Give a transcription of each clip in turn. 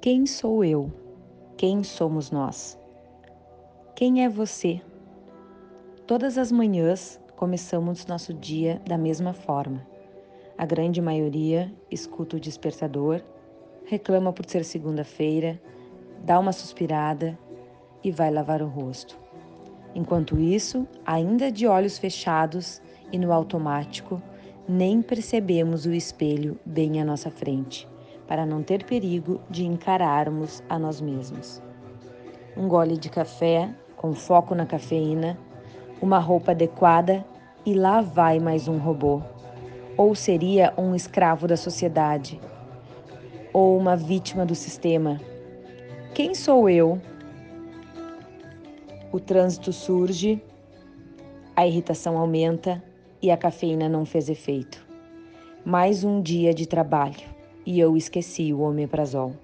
Quem sou eu? Quem somos nós? Quem é você? Todas as manhãs começamos nosso dia da mesma forma. A grande maioria escuta o despertador, reclama por ser segunda-feira, dá uma suspirada e vai lavar o rosto. Enquanto isso, ainda de olhos fechados e no automático, nem percebemos o espelho bem à nossa frente para não ter perigo de encararmos a nós mesmos. Um gole de café com foco na cafeína, uma roupa adequada e lá vai mais um robô. Ou seria um escravo da sociedade, ou uma vítima do sistema. Quem sou eu? O trânsito surge, a irritação aumenta e a cafeína não fez efeito. Mais um dia de trabalho e eu esqueci o omeprazol.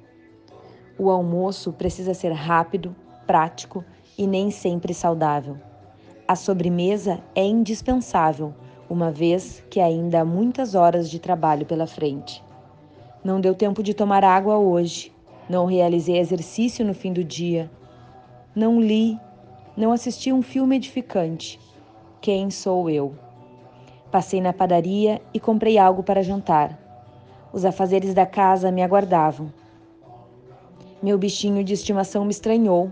O almoço precisa ser rápido, prático e nem sempre saudável. A sobremesa é indispensável, uma vez que ainda há muitas horas de trabalho pela frente. Não deu tempo de tomar água hoje, não realizei exercício no fim do dia, não li, não assisti um filme edificante. Quem sou eu? Passei na padaria e comprei algo para jantar. Os afazeres da casa me aguardavam. Meu bichinho de estimação me estranhou,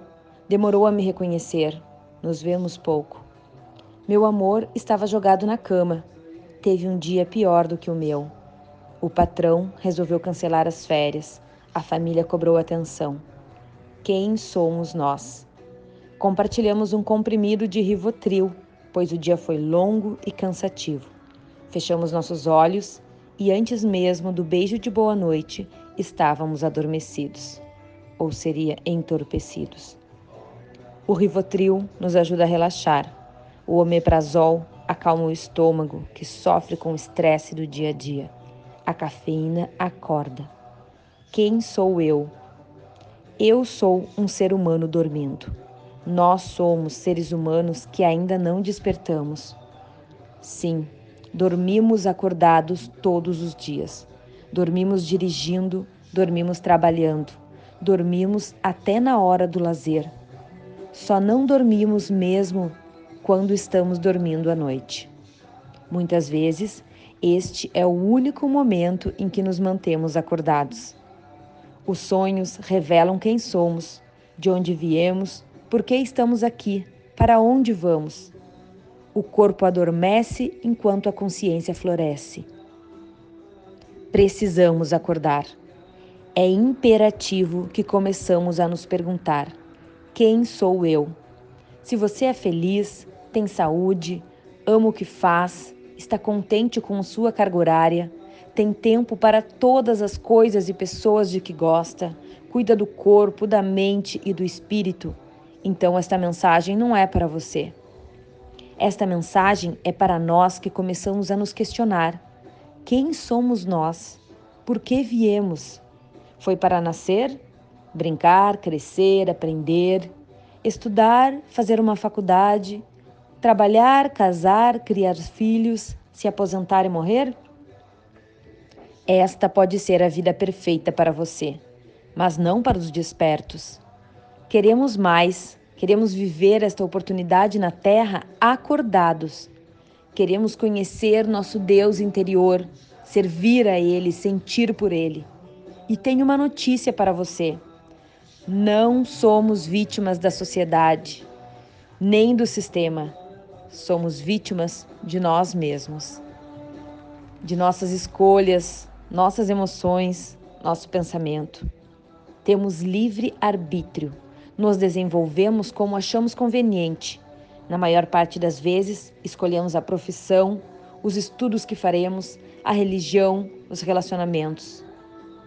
demorou a me reconhecer. Nos vemos pouco. Meu amor estava jogado na cama. Teve um dia pior do que o meu. O patrão resolveu cancelar as férias. A família cobrou atenção. Quem somos nós? Compartilhamos um comprimido de Rivotril, pois o dia foi longo e cansativo. Fechamos nossos olhos e antes mesmo do beijo de boa noite estávamos adormecidos, ou seria entorpecidos. O Rivotril nos ajuda a relaxar. O omeprazol acalma o estômago, que sofre com o estresse do dia a dia. A cafeína acorda. Quem sou eu? Eu sou um ser humano dormindo. Nós somos seres humanos que ainda não despertamos. Sim, Dormimos acordados todos os dias. Dormimos dirigindo, dormimos trabalhando, dormimos até na hora do lazer. Só não dormimos mesmo quando estamos dormindo à noite. Muitas vezes, este é o único momento em que nos mantemos acordados. Os sonhos revelam quem somos, de onde viemos, por que estamos aqui, para onde vamos. O corpo adormece enquanto a consciência floresce. Precisamos acordar. É imperativo que começamos a nos perguntar: quem sou eu? Se você é feliz, tem saúde, ama o que faz, está contente com sua carga horária, tem tempo para todas as coisas e pessoas de que gosta, cuida do corpo, da mente e do espírito, então esta mensagem não é para você. Esta mensagem é para nós que começamos a nos questionar: quem somos nós? Por que viemos? Foi para nascer, brincar, crescer, aprender, estudar, fazer uma faculdade, trabalhar, casar, criar filhos, se aposentar e morrer? Esta pode ser a vida perfeita para você, mas não para os despertos. Queremos mais, Queremos viver esta oportunidade na Terra acordados. Queremos conhecer nosso Deus interior, servir a Ele, sentir por Ele. E tenho uma notícia para você: não somos vítimas da sociedade, nem do sistema. Somos vítimas de nós mesmos, de nossas escolhas, nossas emoções, nosso pensamento. Temos livre arbítrio nos desenvolvemos como achamos conveniente. Na maior parte das vezes, escolhemos a profissão, os estudos que faremos, a religião, os relacionamentos.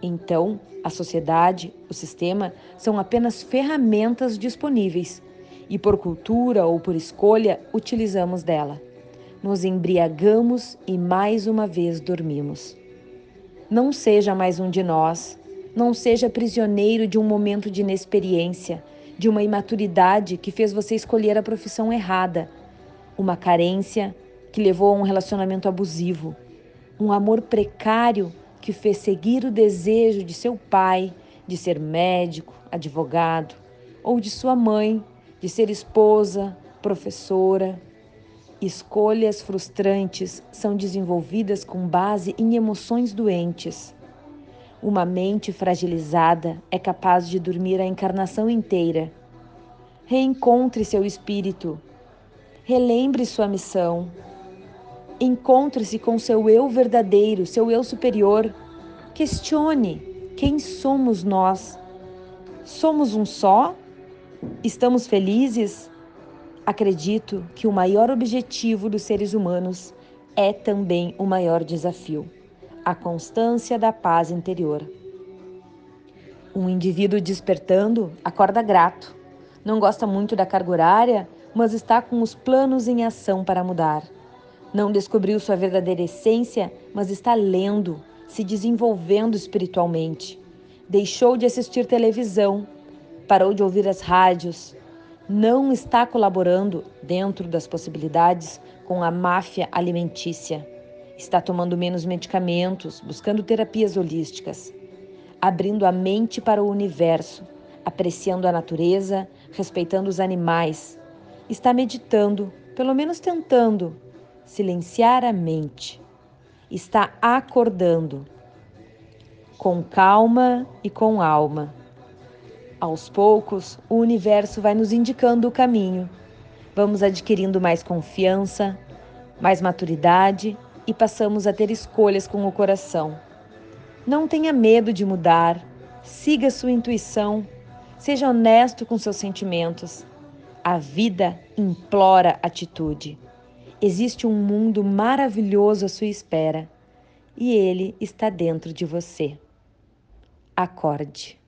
Então, a sociedade, o sistema, são apenas ferramentas disponíveis e, por cultura ou por escolha, utilizamos dela. Nos embriagamos e mais uma vez dormimos. Não seja mais um de nós, não seja prisioneiro de um momento de inexperiência de uma imaturidade que fez você escolher a profissão errada, uma carência que levou a um relacionamento abusivo, um amor precário que fez seguir o desejo de seu pai, de ser médico, advogado, ou de sua mãe, de ser esposa, professora. Escolhas frustrantes são desenvolvidas com base em emoções doentes. Uma mente fragilizada é capaz de dormir a encarnação inteira. Reencontre seu espírito. Relembre sua missão. Encontre-se com seu eu verdadeiro, seu eu superior. Questione quem somos nós. Somos um só? Estamos felizes? Acredito que o maior objetivo dos seres humanos é também o maior desafio a constância da paz interior. Um indivíduo despertando acorda grato, não gosta muito da carga horária, mas está com os planos em ação para mudar. Não descobriu sua verdadeira essência, mas está lendo, se desenvolvendo espiritualmente. Deixou de assistir televisão, parou de ouvir as rádios, não está colaborando, dentro das possibilidades, com a máfia alimentícia está tomando menos medicamentos, buscando terapias holísticas, abrindo a mente para o universo, apreciando a natureza, respeitando os animais, está meditando, pelo menos tentando, silenciar a mente, está acordando, com calma e com alma. Aos poucos, o universo vai nos indicando o caminho. Vamos adquirindo mais confiança, mais maturidade e passamos a ter escolhas com o coração. Não tenha medo de mudar, siga sua intuição, seja honesto com seus sentimentos. A vida implora atitude. Existe um mundo maravilhoso à sua espera e ele está dentro de você. Acorde.